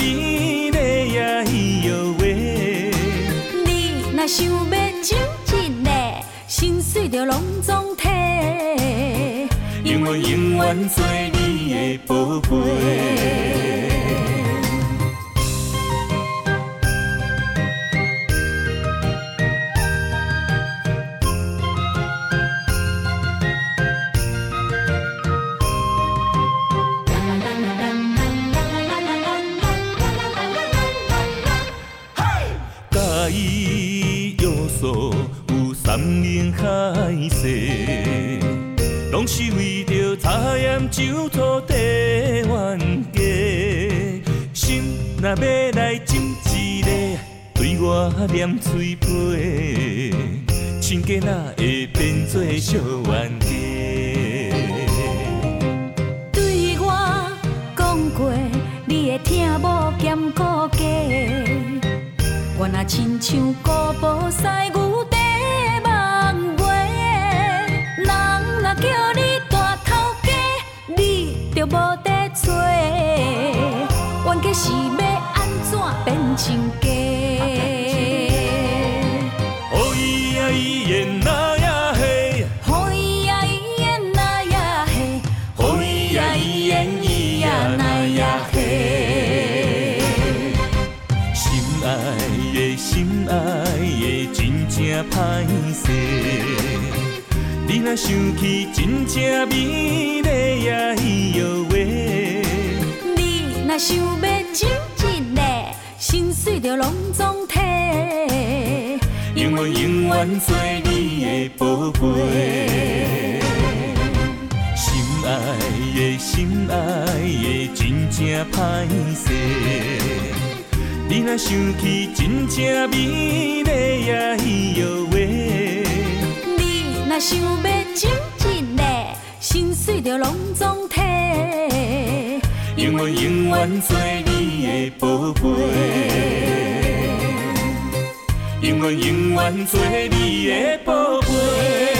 你若想要整一个，心碎就拢总体。因为永远做你的宝贝。念嘴皮，亲家哪会变做小冤家？对我讲过，你会听无兼顾家。我若亲像古堡西牛若想起，真正美丽呀咿哟喂。你若想要亲一个，心碎就拢总体。永远永远做你的宝贝。心爱的心爱的，真正歹势。你若想起，真正美丽呀咿哟想要整一个，心碎就拢总体。永远永远做你的宝贝，永远永远做你的宝贝。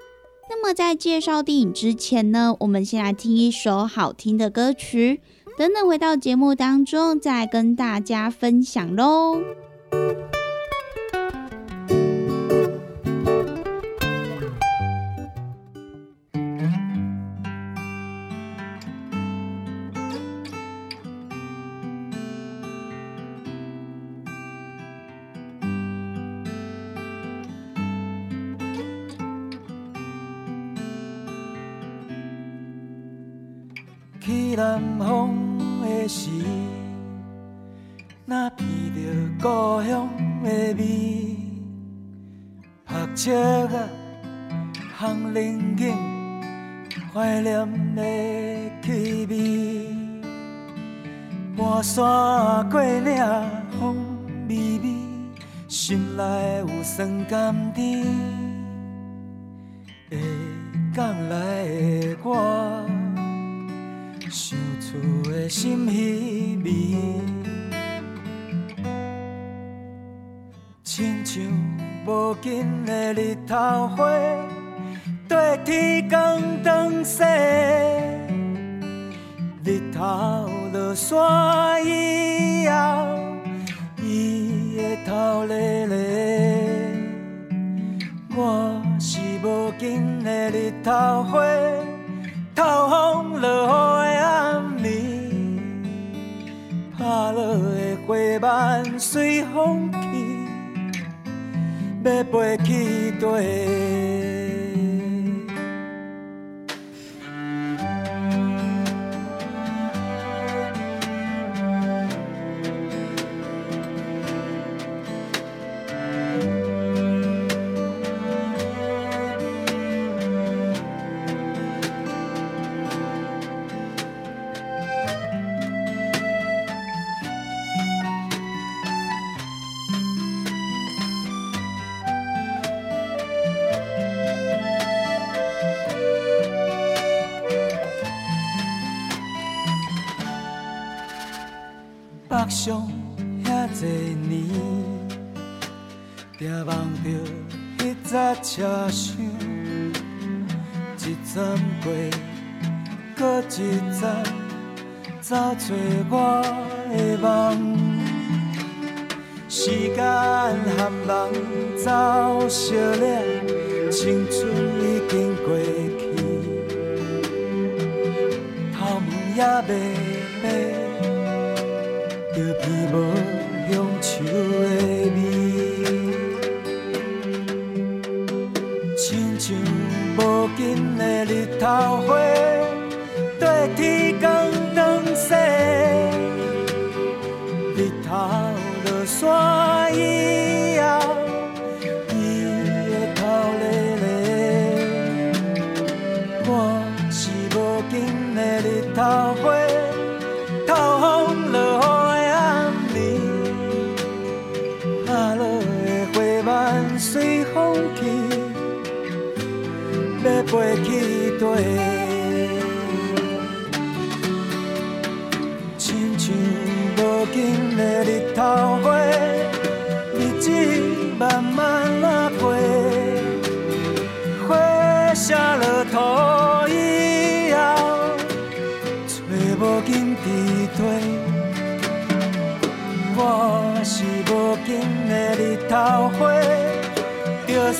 那么在介绍电影之前呢，我们先来听一首好听的歌曲，等等回到节目当中再跟大家分享喽。去南方的时，若闻到故乡的味，拍车啊，行冷景，怀念的气味。半山过岭，风微微，心内有酸甘甜。会讲来的我。厝的心稀微，亲像无尽的日头花，对天光长西。日头落山以后，伊会头咧咧。我是无尽的日头花。透风落雨的落的花瓣随风去，要飞去地。上遐多年，定梦着迄早车厢，一站过，搁一站，走找我的梦。时间和人走相了，青春已经过去，头毛也伊。无乡愁的味，亲像无尽的日头花，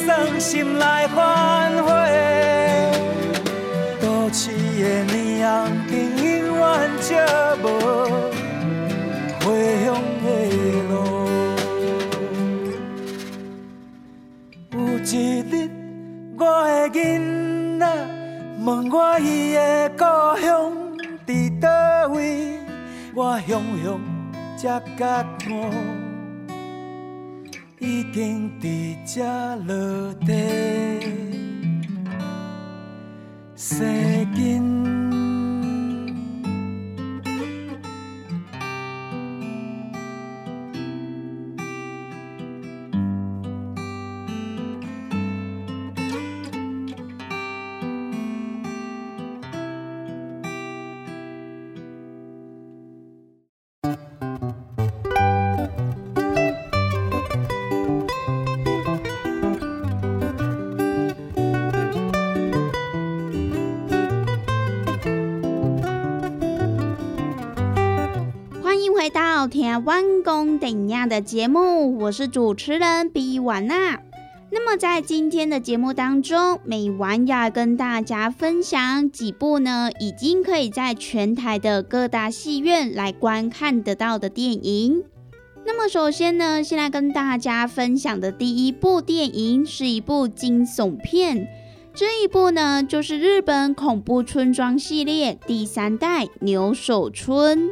算心内反悔，都市的霓虹灯永远照无回乡的路。有一日，我的囡仔问我伊的故乡伫倒位，我雄雄才觉悟，已经伫这落地生根。工等样的节目，我是主持人比婉娜。那么在今天的节目当中，美婉要跟大家分享几部呢，已经可以在全台的各大戏院来观看得到的电影。那么首先呢，先来跟大家分享的第一部电影是一部惊悚片，这一部呢就是日本恐怖村庄系列第三代牛首村。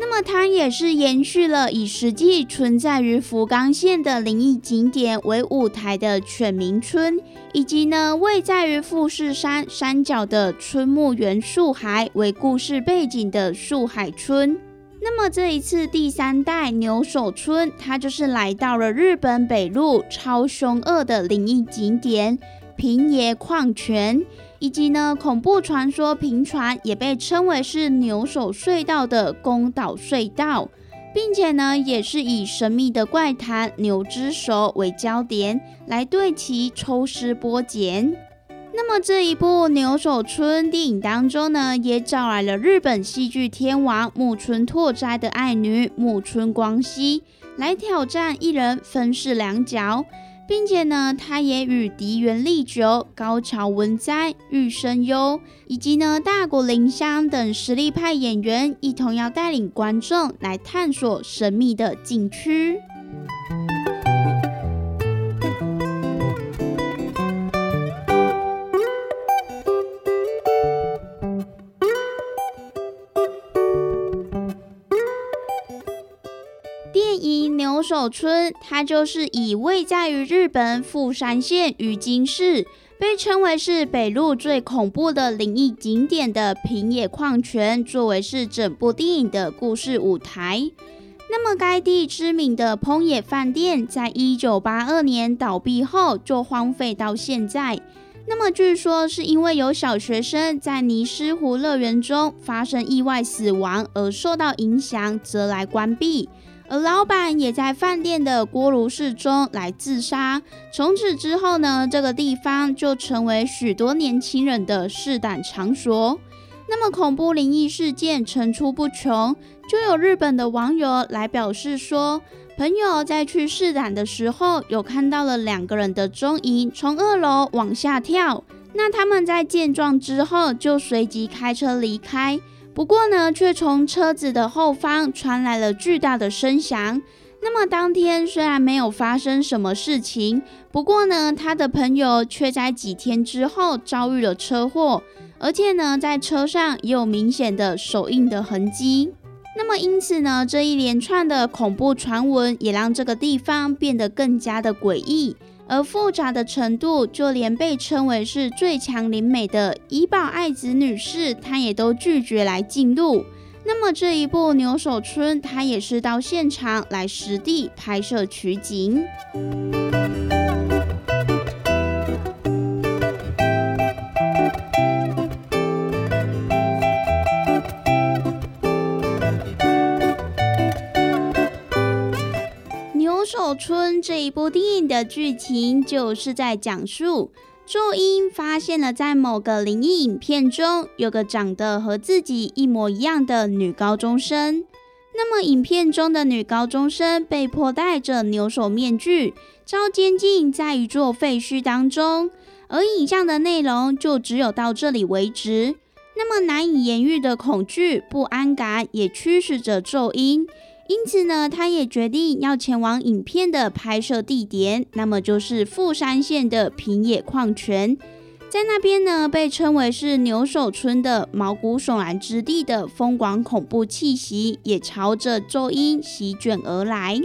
那么它也是延续了以实际存在于福冈县的灵异景点为舞台的犬鸣村，以及呢位在于富士山山脚的春木原树海为故事背景的树海村。那么这一次第三代牛首村，它就是来到了日本北陆超凶恶的灵异景点平野矿泉。以及呢，恐怖传说频传，也被称为是牛首隧道的宫岛隧道，并且呢，也是以神秘的怪谈牛之手为焦点，来对其抽丝剥茧。那么这一部牛首村电影当中呢，也找来了日本戏剧天王木村拓哉的爱女木村光希，来挑战一人分饰两角。并且呢，他也与迪元立久、高桥文哉、玉生优以及呢大国林香等实力派演员一同要带领观众来探索神秘的禁区。牛首村，它就是以位在于日本富山县羽金市，被称为是北陆最恐怖的灵异景点的平野矿泉，作为是整部电影的故事舞台。那么，该地知名的烹野饭店，在一九八二年倒闭后就荒废到现在。那么，据说是因为有小学生在尼斯湖乐园中发生意外死亡而受到影响，则来关闭。而老板也在饭店的锅炉室中来自杀。从此之后呢，这个地方就成为许多年轻人的试胆场所。那么恐怖灵异事件层出不穷，就有日本的网友来表示说，朋友在去试胆的时候，有看到了两个人的踪影从二楼往下跳。那他们在见状之后，就随即开车离开。不过呢，却从车子的后方传来了巨大的声响。那么当天虽然没有发生什么事情，不过呢，他的朋友却在几天之后遭遇了车祸，而且呢，在车上也有明显的手印的痕迹。那么因此呢，这一连串的恐怖传闻也让这个地方变得更加的诡异。而复杂的程度，就连被称为是最强灵美的伊宝爱子女士，她也都拒绝来进入。那么这一部牛首村，她也是到现场来实地拍摄取景。《春》这一部电影的剧情就是在讲述周英发现了在某个灵异影片中有个长得和自己一模一样的女高中生。那么影片中的女高中生被迫戴着牛首面具，遭监禁在一座废墟当中。而影像的内容就只有到这里为止。那么难以言喻的恐惧、不安感也驱使着咒英。因此呢，他也决定要前往影片的拍摄地点，那么就是富山县的平野矿泉。在那边呢，被称为是牛首村的毛骨悚然之地的疯狂恐怖气息，也朝着周音席卷而来。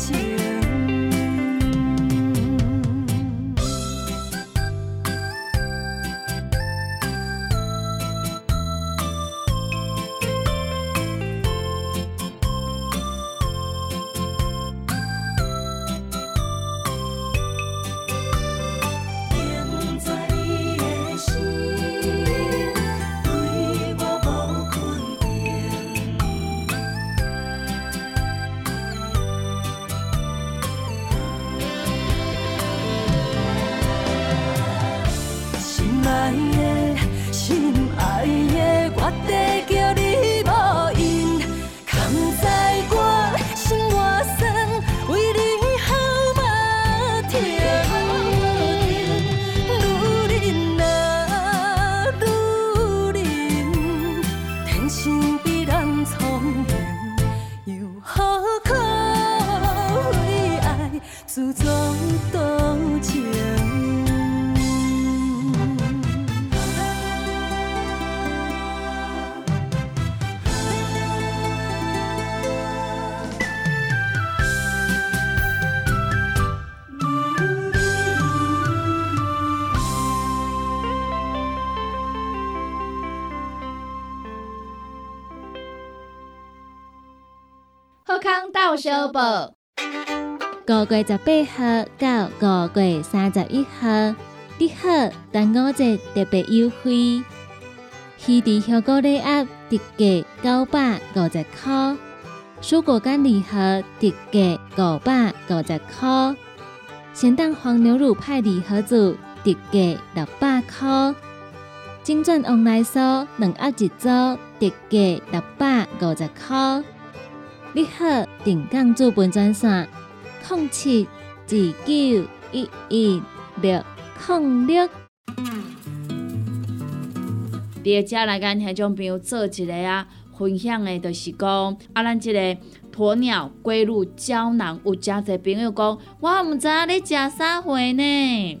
情。小报，五月十八号到五月三十一号，你好端午节特别优惠，鱼池香菇礼盒特价九百五十块，蔬果干礼盒特价五百五十块，咸蛋黄牛乳派礼盒组特价六百块，金钻旺来酥两盒一组特价六百五十块。你好，定岗资本专线：零七二九一一六零六。伫遮来甲听众朋友做一个啊分享的，就是讲啊，咱即个鸵鸟龟乳胶囊，有诚侪朋友讲，我毋知影你食啥货呢？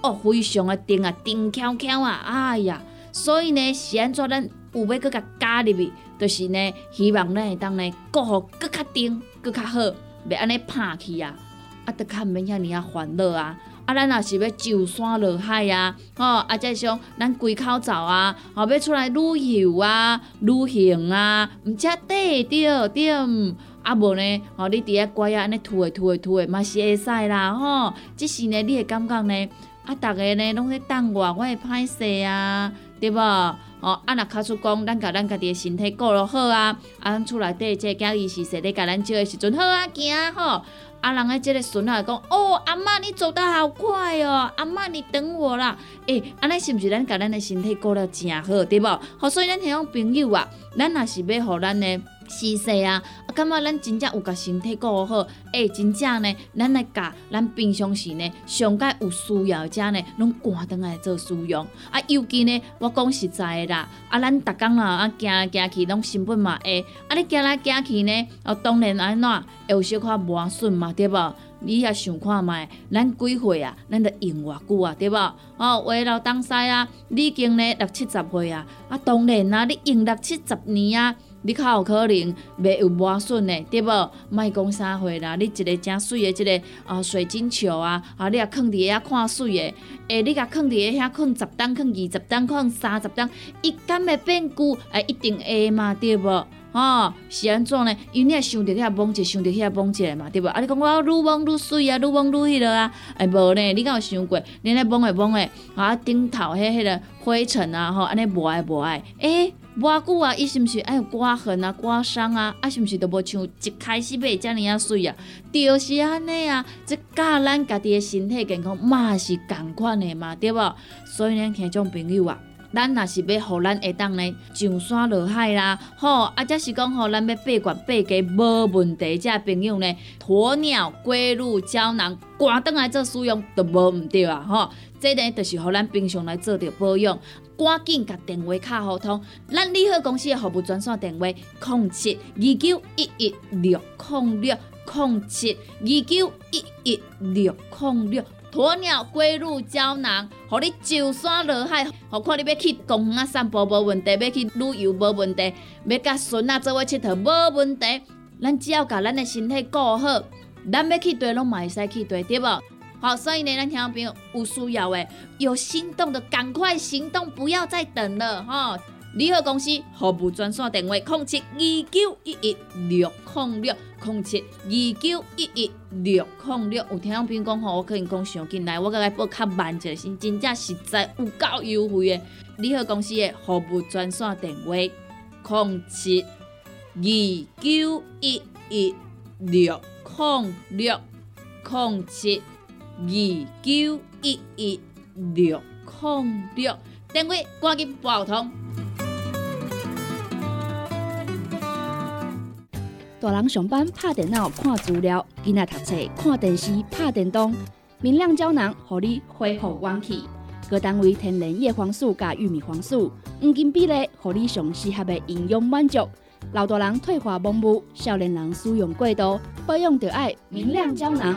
哦，非常的甜啊，甜翘翘啊，哎呀！所以呢，是安怎咱有要搁甲加入去，就是呢，希望咱会当呢，过好搁较甜，搁较好，袂安尼拍去啊，啊，得较毋免遐尼啊烦恼啊！啊，咱若是要上山落海啊，吼，啊，再像咱归口走啊，吼，要出来旅游啊、旅行啊，毋则得着对，啊无呢，吼，你伫遐乖啊，安尼吐诶吐诶吐诶，嘛是会使啦，吼，只是呢，你会感觉呢？啊，逐个呢拢咧等我，我会歹势啊，对无？哦，啊，若卡出讲，咱甲咱家己的身体顾落好啊，啊，咱厝内底即个囝己是说咧，甲咱照的时阵好啊，行吼。啊，人诶即个孙仔讲，哦，阿嬷你走得好快哦，阿嬷你等我啦。诶，安尼是毋是咱甲咱的身体顾了诚好，对无？好，所以咱迄种朋友啊，咱若是要互咱的。是势啊！啊，感觉咱真正有甲身体顾好，哎，真正呢，咱来甲咱平常时呢，上界有需要者呢，拢赶倒来做使用。啊，尤其呢，我讲实在的啦，啊，咱逐工啦，啊，行来行去拢成本嘛会，啊，你行来行去呢，哦，当然安怎会有小可磨损嘛，对无？你也想看觅，咱几岁啊？咱得用偌久啊？对无？哦，话到东西啊，你已经呢六七十岁啊，啊，当然啊，你用六七十年啊。你较有可能袂有磨损的，对无？莫讲啥货啦，你一个正水的，即个啊水晶球啊，啊你也放伫遐看水的，诶，你甲放伫遐放十担，放二十担，放三十担，伊敢会变旧？诶，一定会嘛，对无？吼，是安怎呢？因为你也想着遐摸者，想着遐摸者嘛，对无？啊，你讲我愈摸愈水啊，愈摸愈迄落啊，诶，无呢？你敢有想过？你咧摸诶摸诶，啊顶头迄迄个灰尘啊，吼，安尼无爱无爱，诶。偌久啊，伊是毋是爱有刮痕啊、刮伤啊？啊，是毋是都无像一开始买遮尔啊水啊？就是安尼啊，即教咱家己的身体健康嘛是共款的嘛，对无？所以呢，听种朋友啊，咱若是要互咱会当呢上山落海啦，吼，啊，则是讲吼，咱要八罐八家无问题，遮朋友呢，鸵鸟龟乳胶囊，赶倒来做使用都无毋对啊，吼，这呢就是互咱平常来做着保养。赶紧甲电话卡互通，咱利好公司的服务专线电话：零七二九一一六零六零七二九一一六零六。鸵鸟龟乳胶囊，互你上山落海，何况你要去公园散步无问题，要去旅游无问题，要甲孙仔做伙佚佗无问题。咱只要甲咱的身体顾好，咱要去对拢嘛会使去对，对无？好，所以呢，咱听众朋友有需要诶，有心动的赶快行动，不要再等了哈！联合公司服务专线电话：零七二九一一六零六零七二九一一六零六。有听众朋友讲吼，我可能讲上进来，我甲伊报较慢一些，真正实在有够优惠诶！联合公司的服务专线电话：零七二九一一六零六零七。二九一一六零六，电话赶紧拨通。大人上班拍电脑看资料，囡仔读册看电视拍电动，明亮胶囊互你恢复元气。各单位天然叶黄素加玉米黄素，黄金比例，互你上适合的营养满足。老大人退化盲目，少年人使用过度，保养就爱明亮胶囊。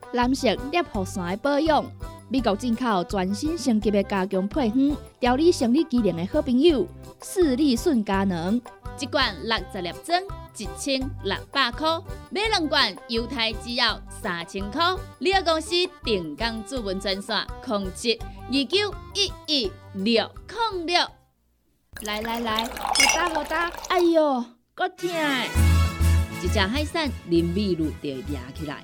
蓝色裂护伞的保养，美国进口全新升级的加强配方，调理生理机能的好朋友——视力顺佳能。一罐六十粒装，一千六百块；买两罐，犹太只要三千块。你个公司定岗主文专线：控制二九一一六零六。来来来，好打好打！哎哟，够痛！一只海扇淋米露就压起来，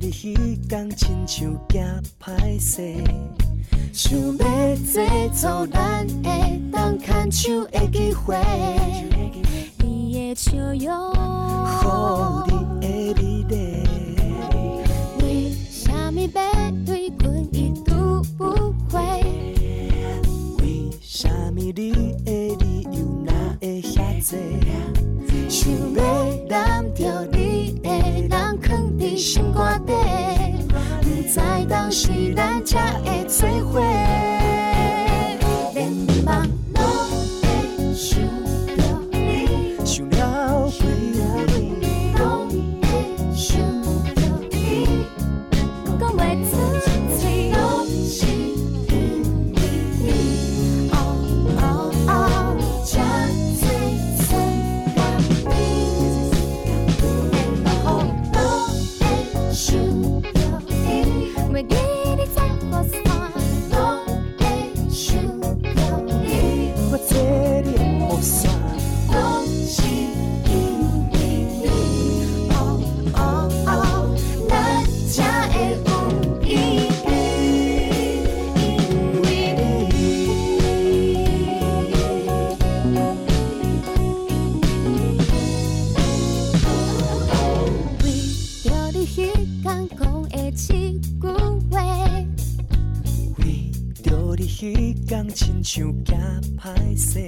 你迄天亲像行歹势，想要制造咱会当牵手的机会。你的笑容，乎你的美丽，什么要对阮一读不回？为什么你的理由那会遐多？想要揽着你的人藏在心肝底，不知当时咱才会做伙。行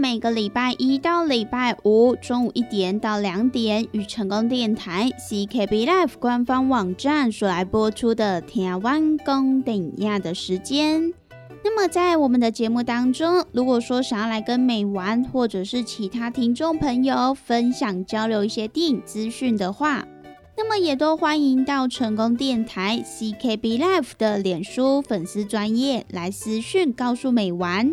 每个礼拜一到礼拜五中午一点到两点，与成功电台 CKB Life 官方网站所来播出的台湾公等亚的时间。那么在我们的节目当中，如果说想要来跟美玩或者是其他听众朋友分享交流一些电影资讯的话，那么也都欢迎到成功电台 CKB Life 的脸书粉丝专业来私讯告诉美玩。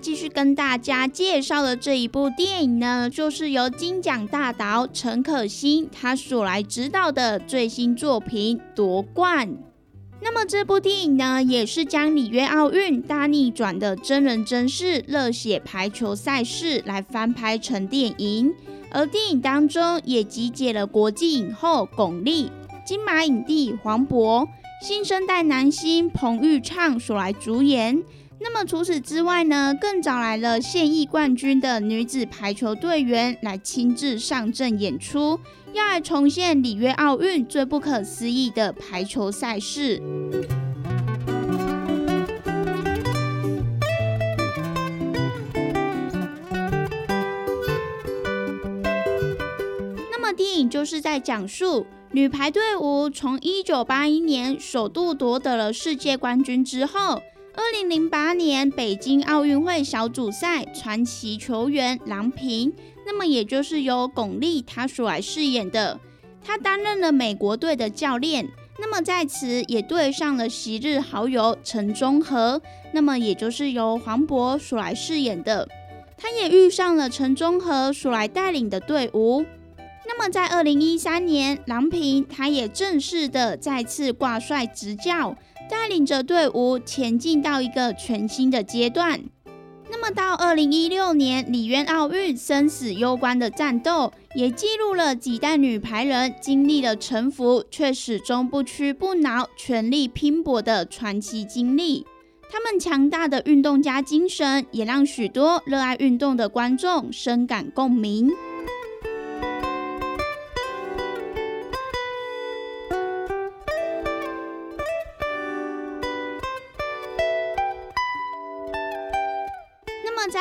继续跟大家介绍的这一部电影呢，就是由金奖大导陈可辛他所来指导的最新作品《夺冠》。那么这部电影呢，也是将里约奥运大逆转的真人真事热血排球赛事来翻拍成电影，而电影当中也集结了国际影后巩俐、金马影帝黄渤、新生代男星彭昱畅所来主演。那么除此之外呢，更找来了现役冠军的女子排球队员来亲自上阵演出，要来重现里约奥运最不可思议的排球赛事。那么电影就是在讲述女排队伍从一九八一年首度夺得了世界冠军之后。二零零八年北京奥运会小组赛传奇球员郎平，那么也就是由巩俐她所来饰演的，她担任了美国队的教练，那么在此也对上了昔日好友陈忠和，那么也就是由黄渤所来饰演的，他也遇上了陈忠和所来带领的队伍，那么在二零一三年，郎平他也正式的再次挂帅执教。带领着队伍前进到一个全新的阶段。那么到二零一六年里约奥运生死攸关的战斗，也记录了几代女排人经历了沉浮却始终不屈不挠、全力拼搏的传奇经历。他们强大的运动家精神，也让许多热爱运动的观众深感共鸣。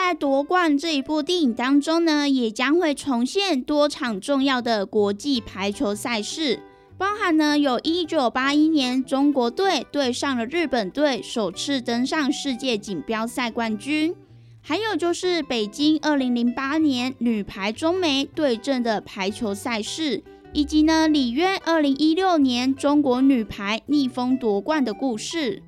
在夺冠这一部电影当中呢，也将会重现多场重要的国际排球赛事，包含呢有一九八一年中国队对上了日本队，首次登上世界锦标赛冠军，还有就是北京二零零八年女排中美对阵的排球赛事，以及呢里约二零一六年中国女排逆风夺冠的故事。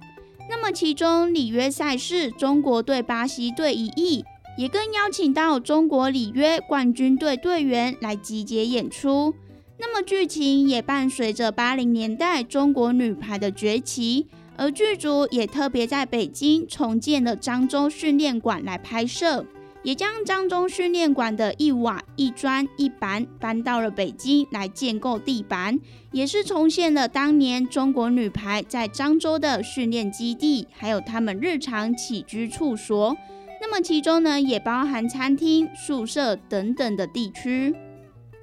那么，其中里约赛事中国队巴西队一役，也更邀请到中国里约冠军队队员来集结演出。那么，剧情也伴随着八零年代中国女排的崛起，而剧组也特别在北京重建了漳州训练馆来拍摄。也将漳州训练馆的一瓦、一砖、一板搬到了北京来建构地板，也是重现了当年中国女排在漳州的训练基地，还有他们日常起居处所。那么其中呢，也包含餐厅、宿舍等等的地区。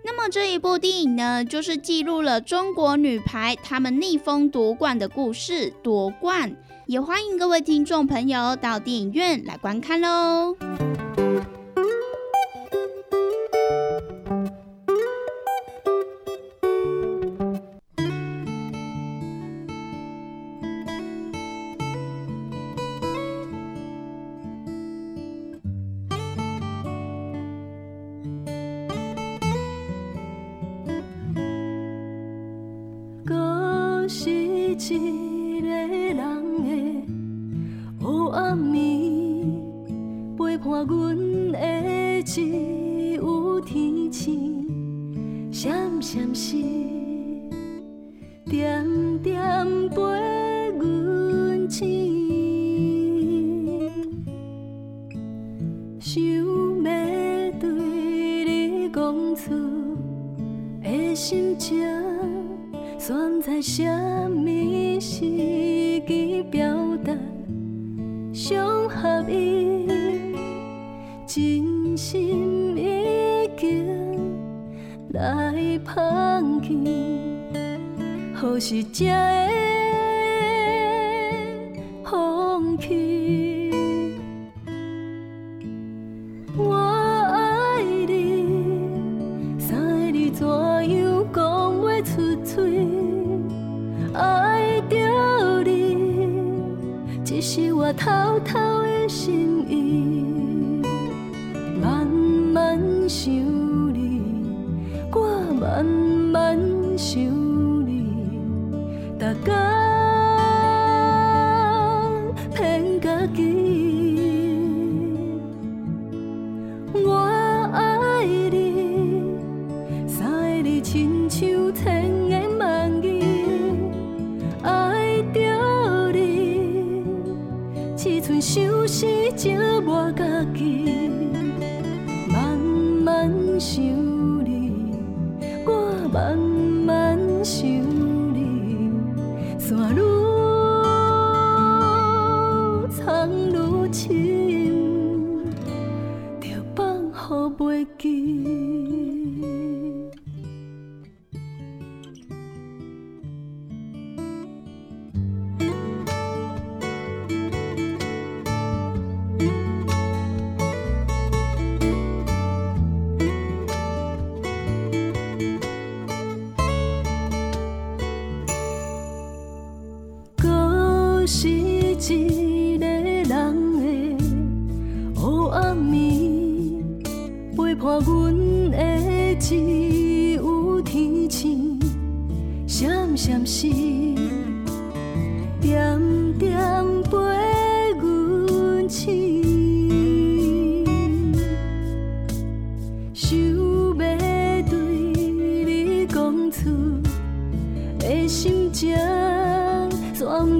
那么这一部电影呢，就是记录了中国女排她们逆风夺冠的故事，夺冠。也欢迎各位听众朋友到电影院来观看喽。好偷偷的心意，慢慢想。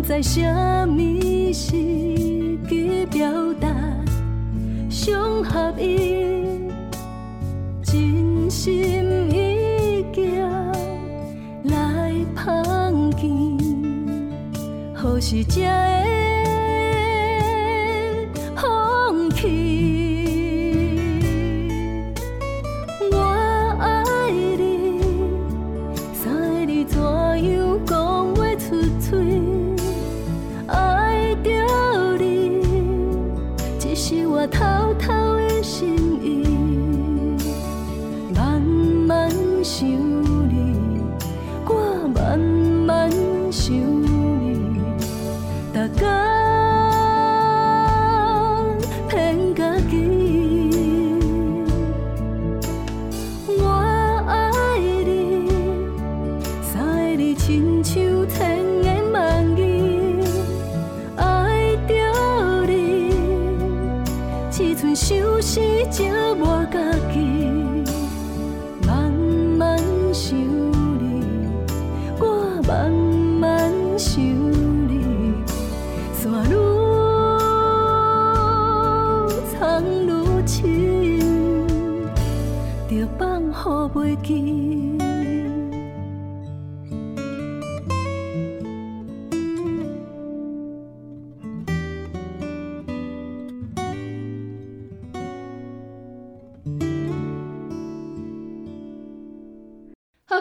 知什么时机表达上合意，真心已经来碰见，何时才会？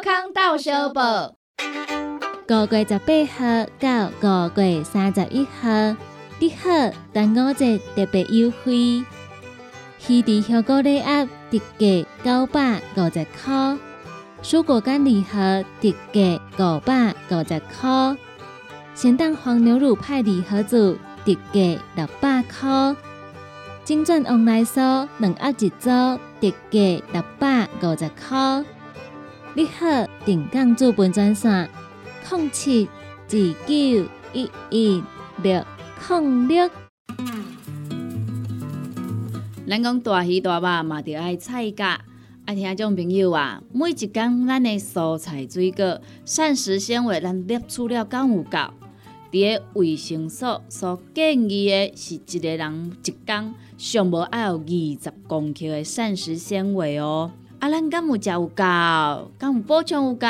康到小报。五月十八号到五月三十一号，你好，端午节特别优惠，鱼池香菇礼盒特价九百五十块，蔬果干礼盒特价五百五十块，咸蛋黄牛乳派礼盒组特价六百块，金钻旺来酥两盒一组特价六百五十块。你好，定岗资本专线。零七二九一一六零六。咱讲大鱼大肉嘛，着爱菜价。啊，听众朋友啊，每一工咱的蔬菜水果、膳食纤维，咱摄取了够有够？伫个卫生所所建议的是一个人一工上无爱有二十公克的膳食纤维哦。啊，咱敢有食有够？敢有补充有够？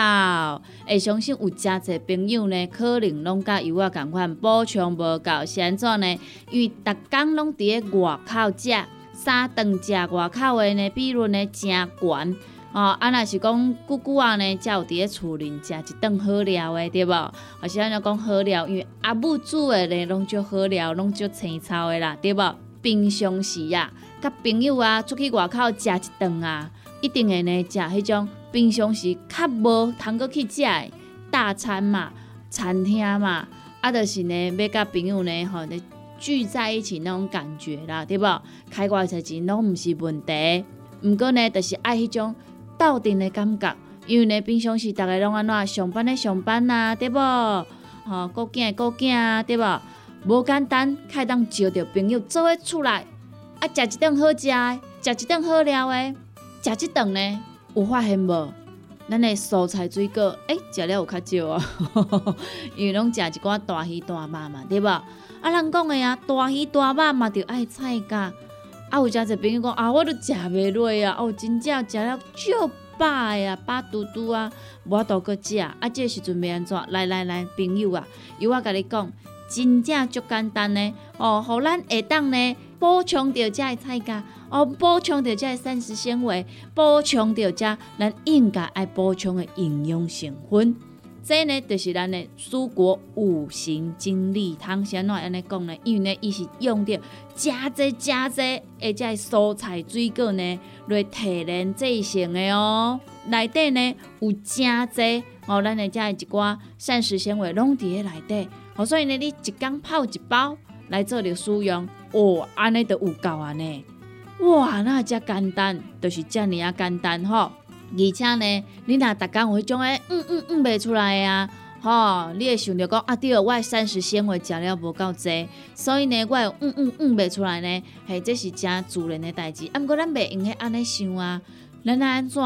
会相信有诚侪朋友呢，可能拢甲有我共款补充无够，是安怎呢？因为逐工拢伫咧外口食，三顿食外口的呢比如呢诚悬哦。啊，若是讲久久啊呢，才有伫咧厝里食一顿好料的，对无？啊是安尼讲好料，因为阿母煮的呢拢足好料，拢足青草的啦，对无？平常时啊，甲朋友啊出去外口食一顿啊。一定会呢，食迄种平常时较无通过去食的大餐嘛、餐厅嘛，啊，就是呢，要甲朋友呢，吼，聚在一起那种感觉啦，对无？开偌侪钱拢毋是问题，毋过呢，就是爱迄种斗阵的感觉，因为呢，平常时逐个拢安怎上班咧上班啊，对无？吼，顾囝顾囝啊，对无？无简单，开当招着朋友做伙出来，啊，食一顿好食的，食一顿好料的。食即顿呢，有发现无？咱的蔬菜水果，诶，食了有较少啊，因为拢食一寡大鱼大肉嘛，对无？啊，人讲的啊，大鱼大肉嘛，着爱菜噶。啊，有诚侪朋友讲啊，我都食袂落啊，哦，真正食了足饱呀，饱嘟嘟啊，无度搁食。啊，这时阵袂安怎？来来来，朋友啊，由我甲你讲，真正足简单呢，哦，互咱下当呢补充着遮的菜价。哦，补充着这膳食纤维，补充着遮咱应该爱补充的营养成分。这呢，就是咱的蔬果五行精力汤。先怎安尼讲呢？因为呢，伊是用着加济加济，而且蔬菜水果呢来提炼制成的哦。内底呢有加济哦，咱的这一寡膳食纤维拢伫咧内底。哦，所以呢，你一缸泡一包来做着使用，哦，安尼就有够啊呢。哇，那遮简单，就是遮尔啊简单吼！而且呢，你若逐工有迄种诶，嗯嗯嗯袂出来啊，吼，你会想着讲啊，对，我膳食纤维食了无够济，所以呢，我嗯嗯嗯袂出来呢，嘿，这是真自然诶代志。啊，毋过咱袂用去安尼想啊，咱安怎，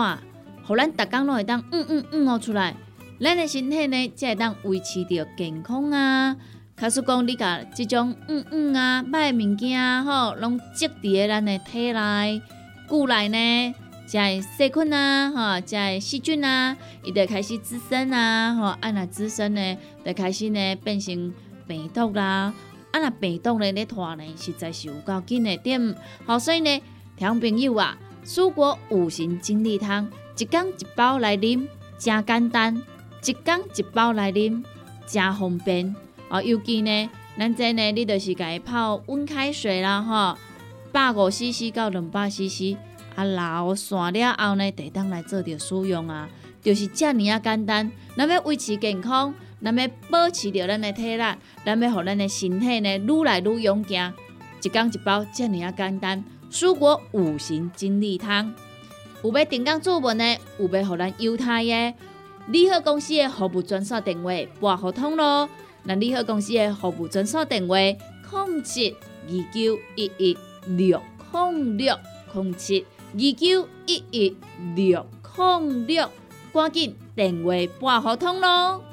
互咱逐工拢会当嗯嗯嗯哦出来，咱诶身体呢才会当维持着健康啊。假使讲你甲即种嗯嗯啊歹物件吼，拢积伫咧咱的体内、骨内呢，即个细菌啊，吼，即个细菌啊，伊就开始滋生啊，吼，啊若滋生呢，就开始呢变成病毒啦，啊若病毒呢咧拖呢，实在是有够紧的点。好，所以呢，听朋友啊，蔬果五行精力汤，一缸一包来啉，真简单；一缸一包来啉，真方便。哦，尤其呢，咱这呢，你就是家泡温开水啦，吼，百五 CC 到两百 CC，啊，老散了后呢，得当来做着使用啊，就是遮尔啊简单。咱要维持健康，咱要保持着咱的体力，咱要互咱的身体呢愈来愈勇健，一缸一包遮尔啊简单。蔬果五行精力汤，有要订购做文的，有要互咱犹太的，利好公司的服务专线电话拨互通咯。那利好公司的服务专线电话：零七二九一一六零六零七二九一一六零六，赶紧电话拨合通咯。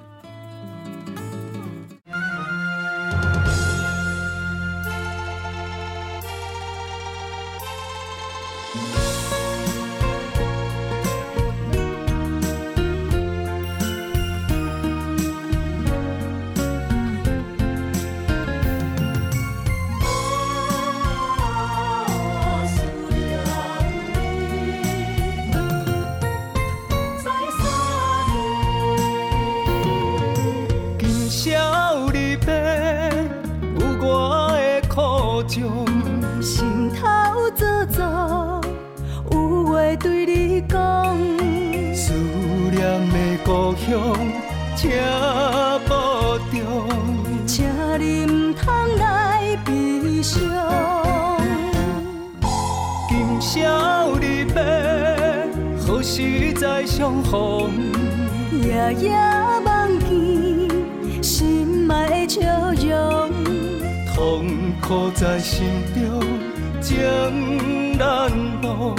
心头作作，有话对你讲。思念的故乡，请保重，请你唔通来悲伤。今宵离别，何时再相逢？夜夜梦见心爱的笑容。苦在心中，情难忘。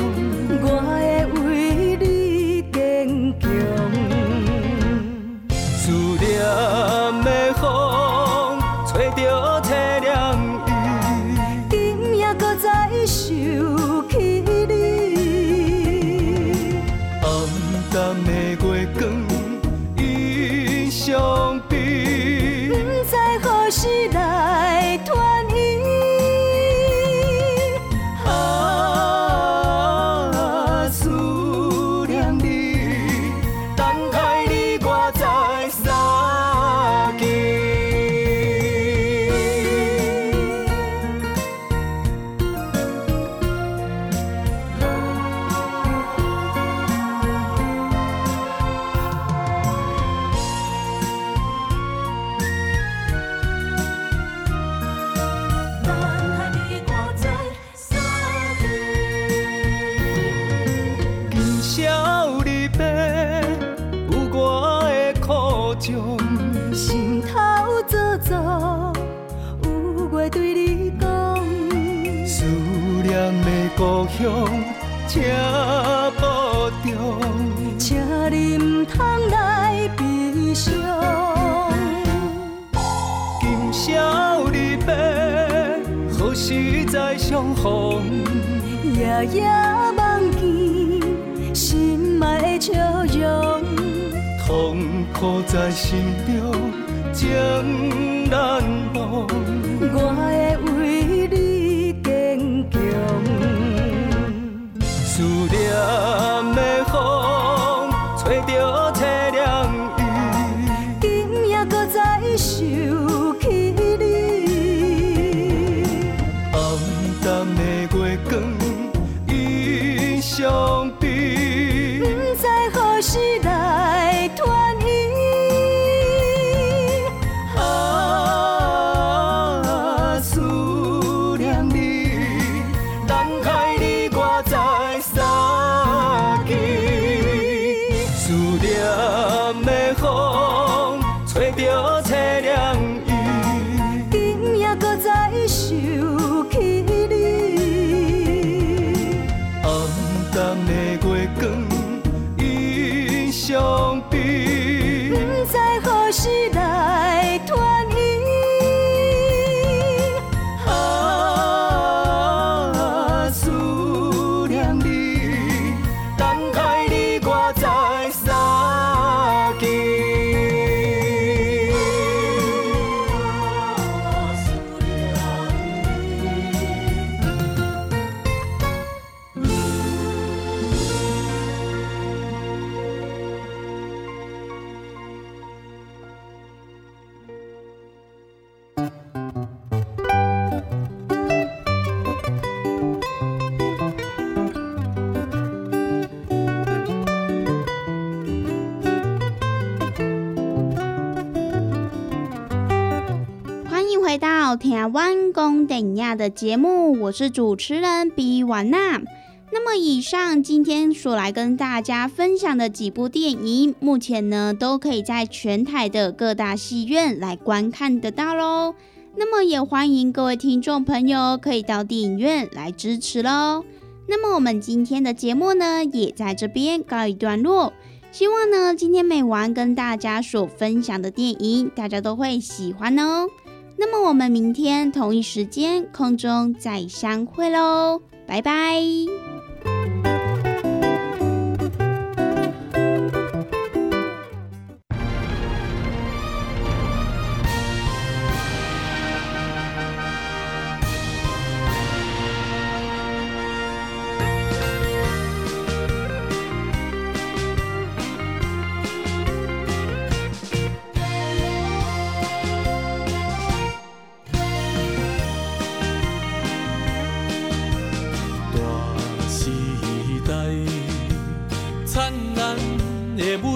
今宵离别，有我的苦衷。心头做作，有话对你讲。思念的故乡，车步中，请你唔通来悲伤。今宵离别，何时再相逢？夜夜，心爱的笑容。痛苦在心中，情难忘。我会为你坚强。思念亚的节目，我是主持人比瓦娜。那么，以上今天所来跟大家分享的几部电影，目前呢都可以在全台的各大戏院来观看得到喽。那么，也欢迎各位听众朋友可以到电影院来支持喽。那么，我们今天的节目呢，也在这边告一段落。希望呢，今天美完跟大家所分享的电影，大家都会喜欢哦。那么我们明天同一时间空中再相会喽，拜拜。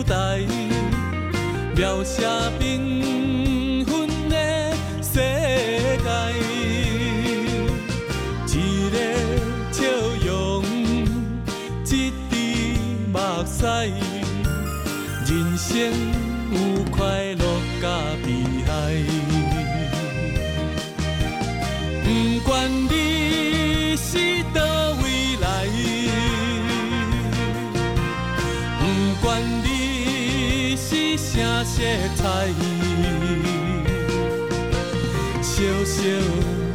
台，描写缤是啥色彩，小小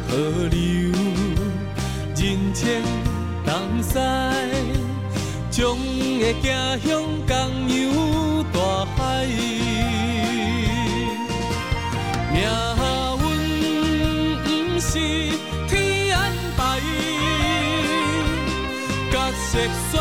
河流，人情东西，将会走向同样大海。命运不是天安排，角色选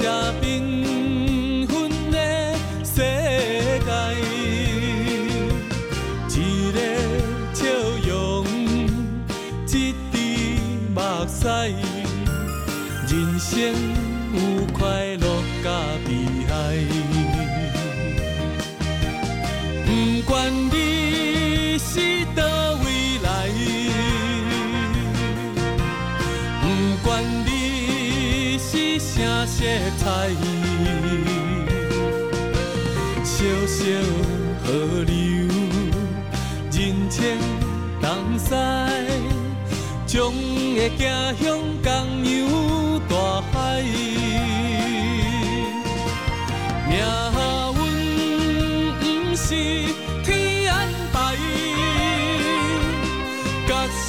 描小河流，人情东西，将会走向同样大海。命运不是天安排，角色